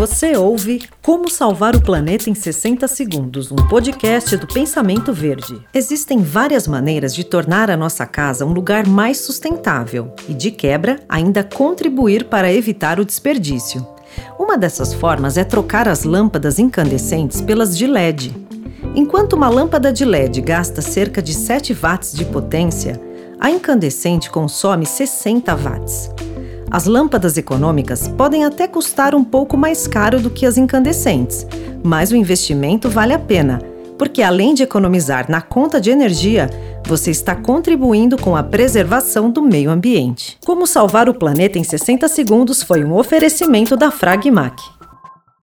Você ouve Como Salvar o Planeta em 60 Segundos, um podcast do Pensamento Verde. Existem várias maneiras de tornar a nossa casa um lugar mais sustentável e, de quebra, ainda contribuir para evitar o desperdício. Uma dessas formas é trocar as lâmpadas incandescentes pelas de LED. Enquanto uma lâmpada de LED gasta cerca de 7 watts de potência, a incandescente consome 60 watts. As lâmpadas econômicas podem até custar um pouco mais caro do que as incandescentes, mas o investimento vale a pena, porque além de economizar na conta de energia, você está contribuindo com a preservação do meio ambiente. Como salvar o planeta em 60 segundos foi um oferecimento da Fragmac.